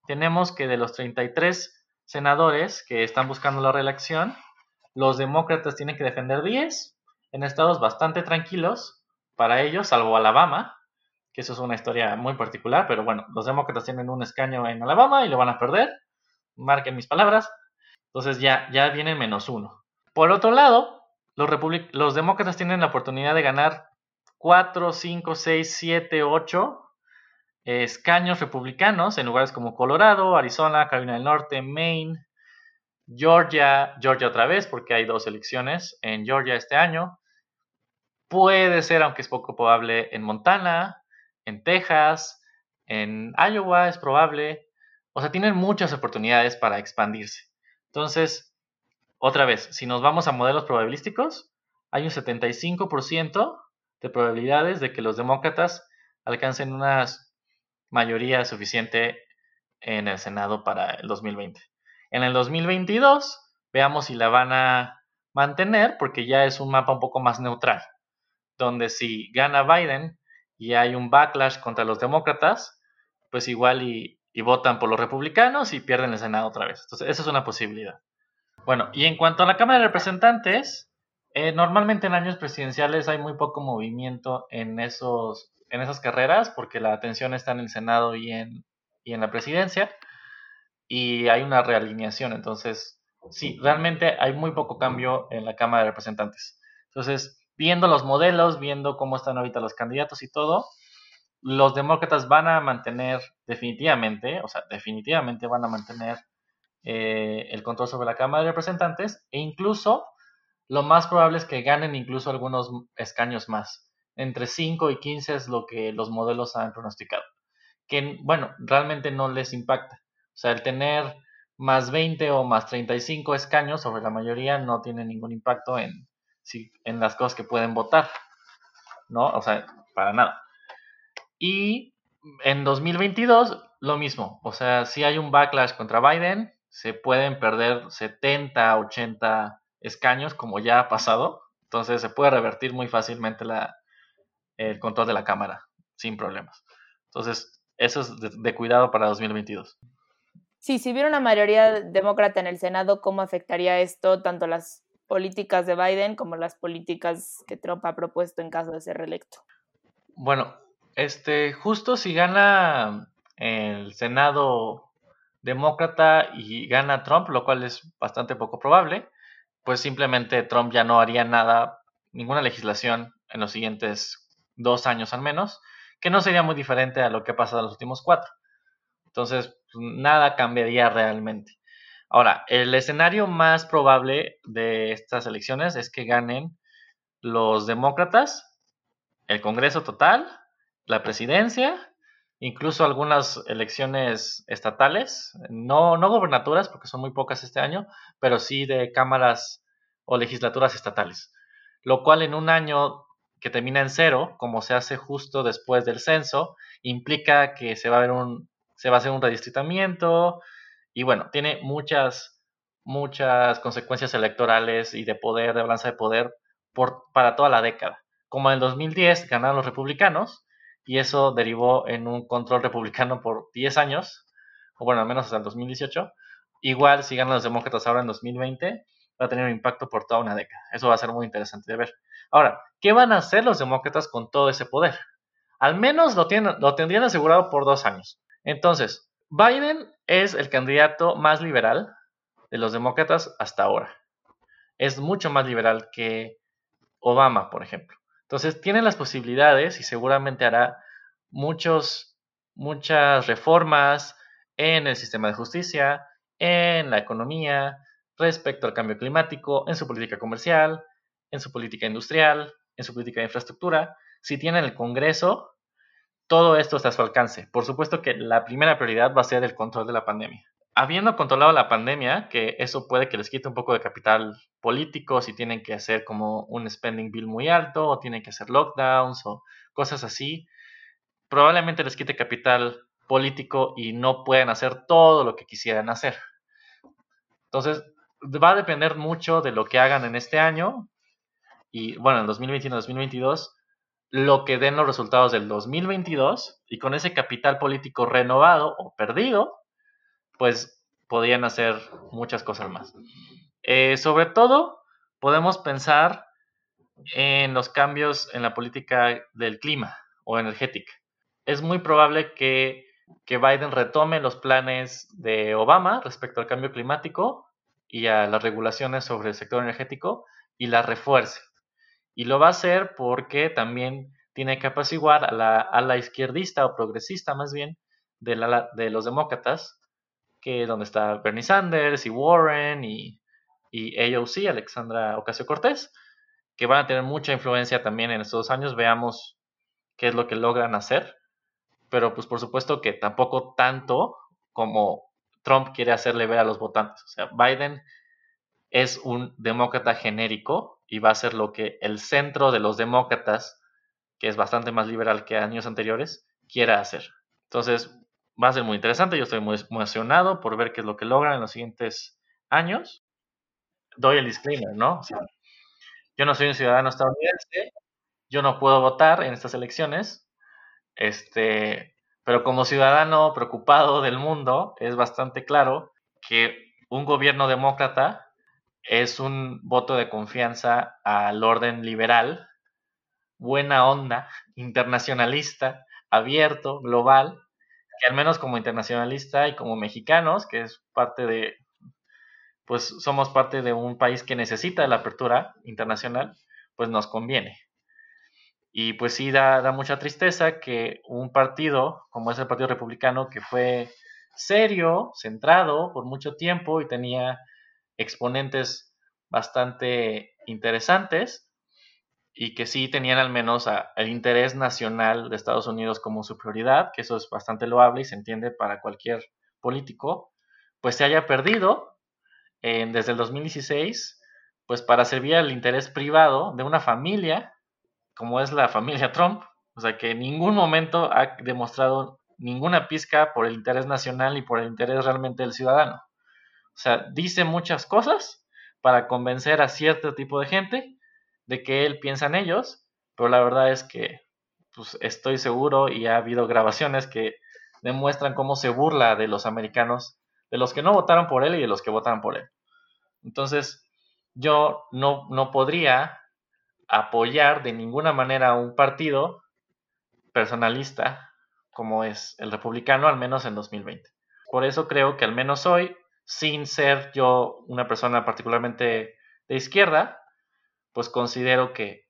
Tenemos que de los 33 senadores que están buscando la reelección, los demócratas tienen que defender 10 en estados bastante tranquilos para ellos, salvo Alabama, que eso es una historia muy particular, pero bueno, los demócratas tienen un escaño en Alabama y lo van a perder, marquen mis palabras, entonces ya, ya viene menos uno. Por otro lado, los, los demócratas tienen la oportunidad de ganar 4, 5, 6, 7, 8 escaños republicanos en lugares como Colorado, Arizona, Carolina del Norte, Maine, Georgia, Georgia otra vez, porque hay dos elecciones en Georgia este año, Puede ser, aunque es poco probable, en Montana, en Texas, en Iowa es probable, O sea, tienen muchas oportunidades para expandirse. Entonces, otra vez, si nos vamos a modelos probabilísticos, hay un 75% de probabilidades de que los demócratas alcancen una mayoría suficiente en el Senado para el 2020. En el 2022, veamos si la van a mantener, porque ya es un mapa un poco más neutral, donde si gana Biden y hay un backlash contra los demócratas, pues igual y, votan por los republicanos y pierden el Senado otra vez. Entonces, esa es una posibilidad. Bueno, y en cuanto a la Cámara de Representantes, eh, normalmente en años presidenciales hay muy poco movimiento en, esos, en esas carreras porque la atención está en el Senado y en, y en la presidencia y hay una realineación. Entonces, sí, realmente hay muy poco cambio en la Cámara de Representantes. Entonces, viendo los modelos, viendo cómo están ahorita los candidatos y todo, los demócratas van a mantener definitivamente, o sea, definitivamente van a mantener eh, el control sobre la Cámara de Representantes e incluso lo más probable es que ganen incluso algunos escaños más. Entre 5 y 15 es lo que los modelos han pronosticado. Que, bueno, realmente no les impacta. O sea, el tener más 20 o más 35 escaños sobre la mayoría no tiene ningún impacto en, en las cosas que pueden votar. ¿No? O sea, para nada. Y en 2022, lo mismo. O sea, si hay un backlash contra Biden, se pueden perder 70, 80 escaños, como ya ha pasado. Entonces se puede revertir muy fácilmente la, el control de la Cámara, sin problemas. Entonces, eso es de, cuidado para 2022. Sí, si hubiera una mayoría demócrata en el Senado, ¿cómo afectaría esto tanto las políticas de Biden como las políticas que Trump ha propuesto en caso de ser reelecto? Bueno, este, justo si gana el Senado demócrata y gana Trump, lo cual es bastante poco probable, pues simplemente Trump ya no haría nada, ninguna legislación en los siguientes dos años al menos, que no sería muy diferente a lo que ha pasado en los últimos cuatro. Entonces, nada cambiaría realmente. Ahora, el escenario más probable de estas elecciones es que ganen los demócratas, el Congreso total, la presidencia, incluso algunas elecciones estatales, no, no gobernaturas, porque son muy pocas este año, pero sí de cámaras o legislaturas estatales. Lo cual en un año que termina en cero, como se hace justo después del censo, implica que se va a ver un, se va a hacer un redistritamiento y bueno, tiene muchas, muchas consecuencias electorales y de poder, de balanza de poder por, para toda la década. Como en el 2010 ganaron los republicanos y eso derivó en un control republicano por 10 años, o bueno, al menos hasta el 2018. Igual si ganan los demócratas ahora en 2020, va a tener un impacto por toda una década. Eso va a ser muy interesante de ver. Ahora, ¿qué van a hacer los demócratas con todo ese poder? Al menos lo, tienen, lo tendrían asegurado por dos años. Entonces, Biden es el candidato más liberal de los demócratas hasta ahora. Es mucho más liberal que Obama, por ejemplo. Entonces, tiene las posibilidades y seguramente hará muchos, muchas reformas en el sistema de justicia, en la economía, respecto al cambio climático, en su política comercial, en su política industrial, en su política de infraestructura. Si tienen el Congreso, todo esto está a su alcance. Por supuesto que la primera prioridad va a ser el control de la pandemia. Habiendo controlado la pandemia, que eso puede que les quite un poco de capital político si tienen que hacer como un spending bill muy alto o tienen que hacer lockdowns o cosas así, probablemente les quite capital político y no pueden hacer todo lo que quisieran hacer. Entonces, va a depender mucho de lo que hagan en este año y, bueno, en 2021-2022, lo que den los resultados del 2022 y con ese capital político renovado o perdido, pues podrían hacer muchas cosas más. Eh, sobre todo, podemos pensar en los cambios en la política del clima o energética. Es muy probable que que Biden retome los planes de Obama respecto al cambio climático y a las regulaciones sobre el sector energético y las refuerce. Y lo va a hacer porque también tiene que apaciguar a la, a la izquierdista o progresista más bien de, la, de los demócratas, que donde está Bernie Sanders y Warren y, y AOC, Alexandra Ocasio Cortés, que van a tener mucha influencia también en estos años. Veamos qué es lo que logran hacer pero pues por supuesto que tampoco tanto como Trump quiere hacerle ver a los votantes. O sea, Biden es un demócrata genérico y va a ser lo que el centro de los demócratas, que es bastante más liberal que años anteriores, quiera hacer. Entonces, va a ser muy interesante. Yo estoy muy emocionado por ver qué es lo que logran en los siguientes años. Doy el disclaimer, ¿no? yo no soy un ciudadano estadounidense, yo no puedo votar en estas elecciones, este, pero como ciudadano preocupado del mundo, es bastante claro que un gobierno demócrata es un voto de confianza al orden liberal, buena onda, internacionalista, abierto, global, que al menos como internacionalista y como mexicanos, que es parte de, pues somos parte de un país que necesita la apertura internacional, pues nos conviene. Y pues sí da, da mucha tristeza que un partido como es el Partido Republicano, que fue serio, centrado por mucho tiempo y tenía exponentes bastante interesantes y que sí tenían al menos el interés nacional de Estados Unidos como su prioridad, que eso es bastante loable y se entiende para cualquier político, pues se haya perdido desde el 2016, pues para servir al interés privado de una familia como es la familia Trump, o sea que en ningún momento ha demostrado ninguna pizca por el interés nacional y por el interés realmente del ciudadano. O sea, dice muchas cosas para convencer a cierto tipo de gente de que él piensa en ellos, pero la verdad es que pues, estoy seguro y ha habido grabaciones que demuestran cómo se burla de los americanos, de los que no votaron por él y de los que votaron por él. Entonces, yo no, no podría apoyar de ninguna manera a un partido personalista como es el republicano, al menos en 2020. Por eso creo que al menos hoy, sin ser yo una persona particularmente de izquierda, pues considero que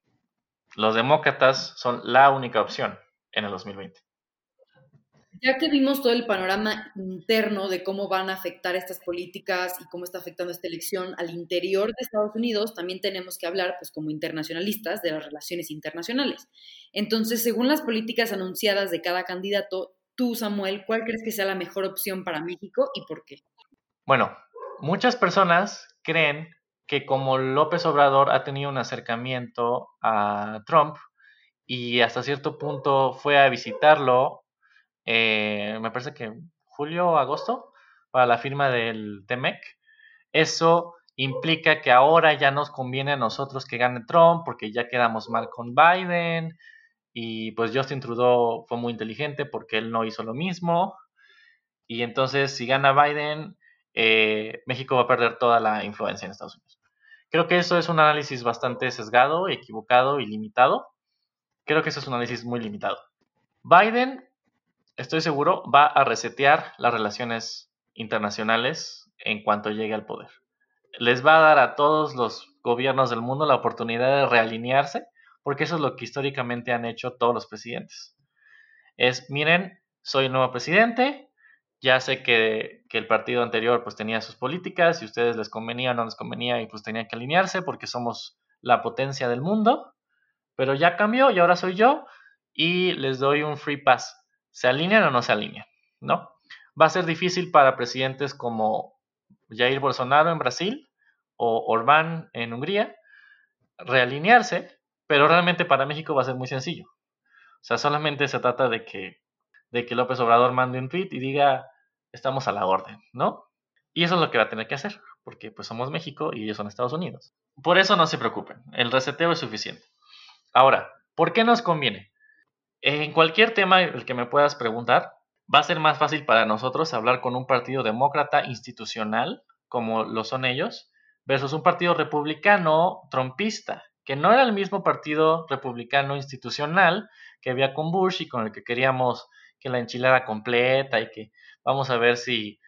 los demócratas son la única opción en el 2020 ya que vimos todo el panorama interno de cómo van a afectar estas políticas y cómo está afectando esta elección al interior de Estados Unidos, también tenemos que hablar, pues como internacionalistas, de las relaciones internacionales. Entonces, según las políticas anunciadas de cada candidato, tú, Samuel, ¿cuál crees que sea la mejor opción para México y por qué? Bueno, muchas personas creen que como López Obrador ha tenido un acercamiento a Trump y hasta cierto punto fue a visitarlo eh, me parece que julio o agosto, para la firma del TEMEC. Eso implica que ahora ya nos conviene a nosotros que gane Trump porque ya quedamos mal con Biden y pues Justin Trudeau fue muy inteligente porque él no hizo lo mismo y entonces si gana Biden eh, México va a perder toda la influencia en Estados Unidos. Creo que eso es un análisis bastante sesgado, equivocado y limitado. Creo que eso es un análisis muy limitado. Biden estoy seguro, va a resetear las relaciones internacionales en cuanto llegue al poder. Les va a dar a todos los gobiernos del mundo la oportunidad de realinearse, porque eso es lo que históricamente han hecho todos los presidentes. Es, miren, soy el nuevo presidente, ya sé que, el partido anterior pues tenía sus políticas y a ustedes les convenía o no les convenía y pues tenían que alinearse porque somos la potencia del mundo, pero ya cambió y ahora soy yo y les doy un free pass ¿Se alinean o no se alinean? ¿No? Va a ser difícil para presidentes como Jair Bolsonaro en Brasil o Orbán en Hungría realinearse, pero realmente para México va a ser muy sencillo. O sea, solamente se trata de que, de que López Obrador mande un tweet y diga, estamos a la orden, ¿no? Y eso es lo que va a tener que hacer, porque pues somos México y ellos son Estados Unidos. Por eso no se preocupen, el reseteo es suficiente. Ahora, ¿por qué nos conviene? En cualquier tema el que me puedas preguntar, va a ser más fácil para nosotros hablar con un partido demócrata institucional, como lo son ellos, versus un partido republicano trompista, que no era el mismo partido republicano institucional que había con Bush y con el que queríamos que la enchilada completa y que vamos a ver si,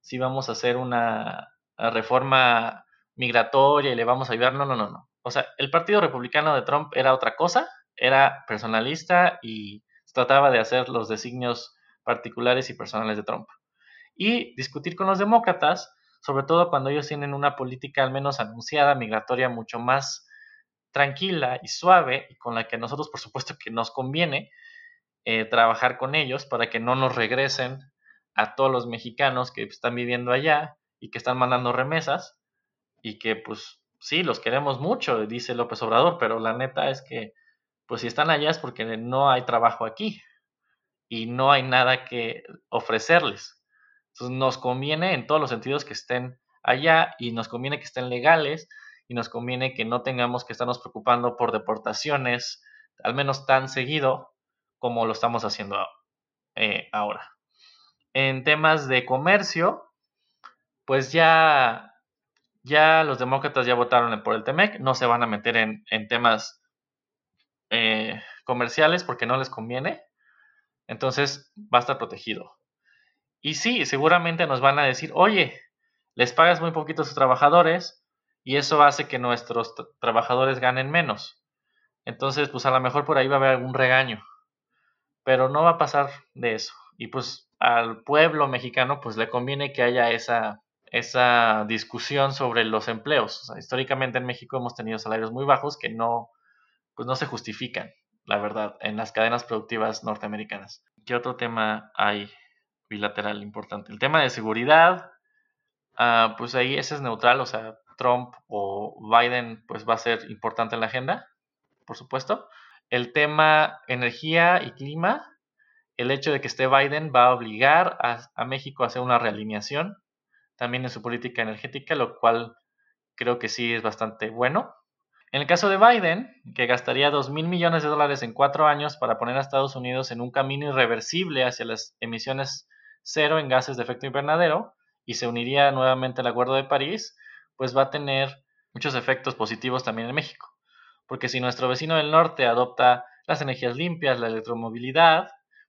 si vamos a hacer una reforma migratoria y le vamos a ayudar. No, no, no, no. O sea, el partido republicano de Trump era otra cosa era personalista y trataba de hacer los designios particulares y personales de Trump. Y discutir con los demócratas, sobre todo cuando ellos tienen una política al menos anunciada migratoria mucho más tranquila y suave y con la que nosotros por supuesto que nos conviene eh, trabajar con ellos para que no nos regresen a todos los mexicanos que están viviendo allá y que están mandando remesas y que pues sí, los queremos mucho, dice López Obrador, pero la neta es que pues si están allá es porque no hay trabajo aquí y no hay nada que ofrecerles. Entonces nos conviene en todos los sentidos que estén allá y nos conviene que estén legales y nos conviene que no tengamos que estarnos preocupando por deportaciones, al menos tan seguido como lo estamos haciendo eh, ahora. En temas de comercio, pues ya, ya los demócratas ya votaron por el TEMEC, no se van a meter en, temas eh, comerciales porque no les conviene, entonces va a estar protegido. Y sí, seguramente nos van a decir, oye, les pagas muy poquito a sus trabajadores y eso hace que nuestros trabajadores ganen menos. Entonces, pues a lo mejor por ahí va a haber algún regaño, pero no va a pasar de eso. Y pues al pueblo mexicano, pues le conviene que haya esa, esa discusión sobre los empleos. históricamente en México hemos tenido salarios muy bajos que no, pues no se justifican, la verdad, en las cadenas productivas norteamericanas. ¿Qué otro tema hay bilateral importante? El tema de seguridad, ah, pues ahí ese es neutral, o sea, Trump o Biden pues va a ser importante en la agenda por supuesto. El tema energía y clima, el hecho de que esté Biden va a obligar a, México a hacer una realineación también en su política energética, lo cual creo que sí es bastante bueno. En el caso de Biden, que gastaría 2 mil millones de dólares en cuatro años para poner a Estados Unidos en un camino irreversible hacia las emisiones cero en gases de efecto invernadero y se uniría nuevamente al Acuerdo de París, pues va a tener muchos efectos positivos también en México porque si nuestro vecino del norte adopta las energías limpias, la electromovilidad,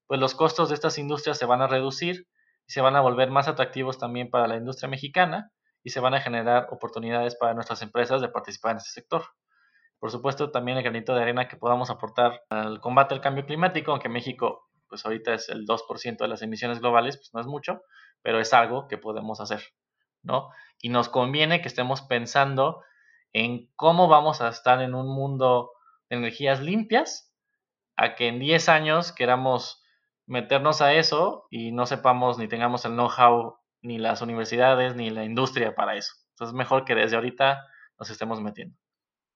pues los costos de estas industrias se van a reducir y se van a volver más atractivos también para la industria mexicana y se van a generar oportunidades para nuestras empresas de participar en este sector. Por supuesto, también el granito de arena que podamos aportar al combate al cambio climático, aunque México, pues ahorita es el 2% de las emisiones globales, pues no es mucho, pero es algo que podemos hacer, ¿no? Y nos conviene que estemos pensando en cómo vamos a estar en un mundo de energías limpias, a que en 10 años queramos meternos a eso y no sepamos ni tengamos el know-how, ni las universidades, ni la industria para eso. Entonces es mejor que desde ahorita nos estemos metiendo.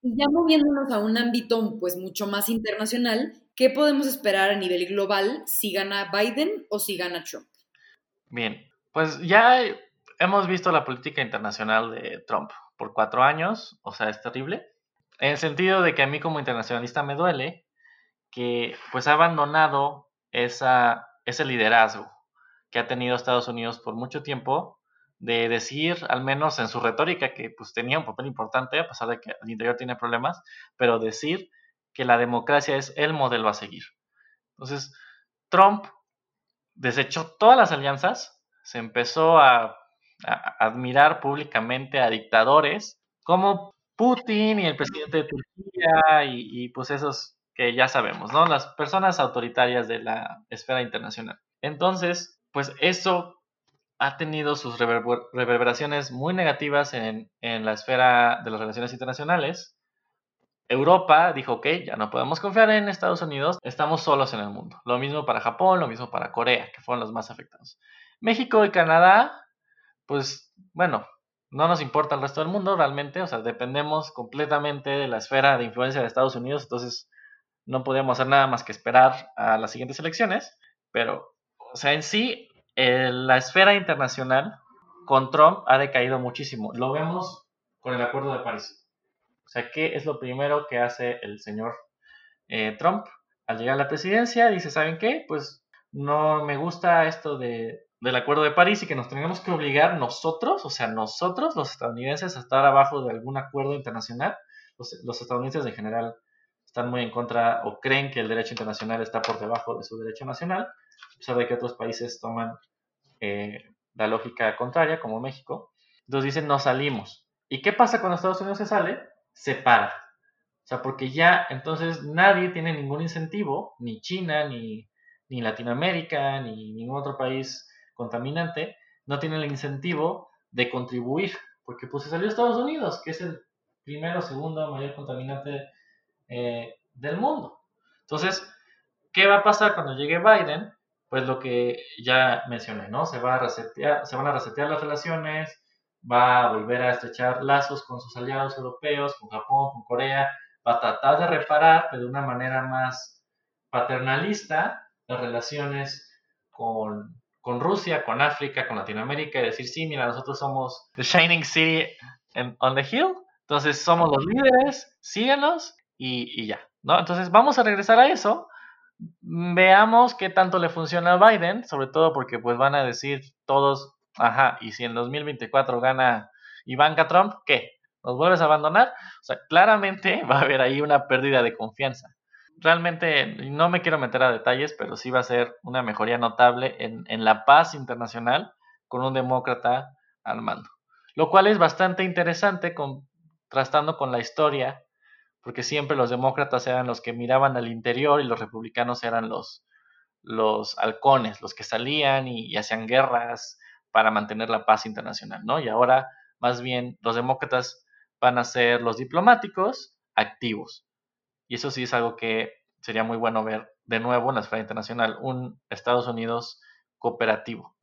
Y ya moviéndonos a un ámbito pues mucho más internacional, ¿qué podemos esperar a nivel global si gana Biden o si gana Trump? Bien, pues ya hemos visto la política internacional de Trump por cuatro años, o sea, es terrible. En el sentido de que a mí como internacionalista me duele que pues ha abandonado esa, ese liderazgo que ha tenido Estados Unidos por mucho tiempo de decir, al menos en su retórica, que pues tenía un papel importante, a pesar de que al interior tiene problemas, pero decir que la democracia es el modelo a seguir. Entonces, Trump desechó todas las alianzas, se empezó a admirar públicamente a dictadores como Putin y el presidente de Turquía y, pues esos que ya sabemos, ¿no? Las personas autoritarias de la esfera internacional. Entonces, pues eso ha tenido sus reverberaciones muy negativas en, en, la esfera de las relaciones internacionales. Europa dijo, ok, ya no podemos confiar en Estados Unidos, estamos solos en el mundo. Lo mismo para Japón, lo mismo para Corea, que fueron los más afectados. México y Canadá pues bueno, no nos importa el resto del mundo realmente, o sea, dependemos completamente de la esfera de influencia de Estados Unidos, entonces no podíamos hacer nada más que esperar a las siguientes elecciones, pero, o sea, en sí, la esfera internacional con Trump ha decaído muchísimo. Lo vemos con el Acuerdo de París. O sea, ¿qué es lo primero que hace el señor eh, Trump? Al llegar a la presidencia, dice, ¿saben qué? Pues no me gusta esto de del Acuerdo de París y que nos tenemos que obligar nosotros, o sea, nosotros, los estadounidenses, a estar abajo de algún acuerdo internacional. Los, estadounidenses en general están muy en contra o creen que el derecho internacional está por debajo de su derecho nacional, a pesar de que otros países toman eh, la lógica contraria, como México. Entonces dicen, nos salimos. ¿Y qué pasa cuando Estados Unidos se sale? Se para. O sea, porque ya entonces nadie tiene ningún incentivo, ni China, ni, ni Latinoamérica, ni ningún otro país contaminante, no tiene el incentivo de contribuir, porque pues se salió Estados Unidos, que es el primero segundo mayor contaminante eh, del mundo. Entonces, ¿qué va a pasar cuando llegue Biden? pues lo que ya mencioné, ¿no? Se, van a resetear las relaciones, va a volver a estrechar lazos con sus aliados europeos, con Japón, con Corea, va a tratar de reparar, pero de una manera más paternalista, las relaciones con, con Rusia, con África, con Latinoamérica, y decir, sí, mira, nosotros somos The Shining City on the Hill, entonces somos los líderes, síguenos y, ya, ¿no? Entonces vamos a regresar a eso, veamos qué tanto le funciona a Biden, sobre todo porque pues van a decir todos, ajá, y si en 2024 gana Ivanka Trump, ¿qué? ¿Nos vuelves a abandonar? O sea, claramente va a haber ahí una pérdida de confianza. Realmente no me quiero meter a detalles, pero sí va a ser una mejoría notable en, en la paz internacional con un demócrata al mando. Lo cual es bastante interesante contrastando con la historia porque siempre los demócratas eran los que miraban al interior y los republicanos eran los, los halcones, los que salían y, hacían guerras para mantener la paz internacional, ¿no? Y ahora, más bien, los demócratas van a ser los diplomáticos activos. Y eso sí es algo que sería muy bueno ver de nuevo en la esfera internacional, un Estados Unidos cooperativo.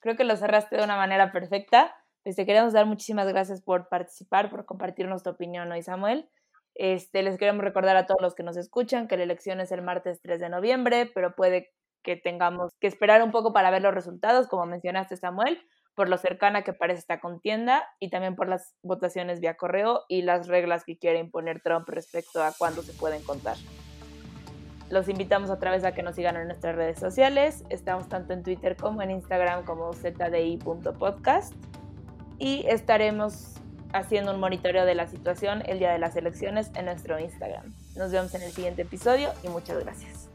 Creo que lo cerraste de una manera perfecta. Pues te queremos dar muchísimas gracias por participar, por compartirnos tu opinión hoy, Samuel. Este, les queremos recordar a todos los que nos escuchan que la elección es el martes 3 de noviembre, pero puede que tengamos que esperar un poco para ver los resultados, como mencionaste Samuel, por lo cercana que parece esta contienda y también por las votaciones vía correo y las reglas que quiere imponer Trump respecto a cuándo se pueden contar. Los invitamos otra vez a que nos sigan en nuestras redes sociales. Estamos tanto en Twitter como en Instagram como zdi.podcast y estaremos haciendo un monitoreo de la situación el día de las elecciones en nuestro Instagram. Nos vemos en el siguiente episodio y muchas gracias.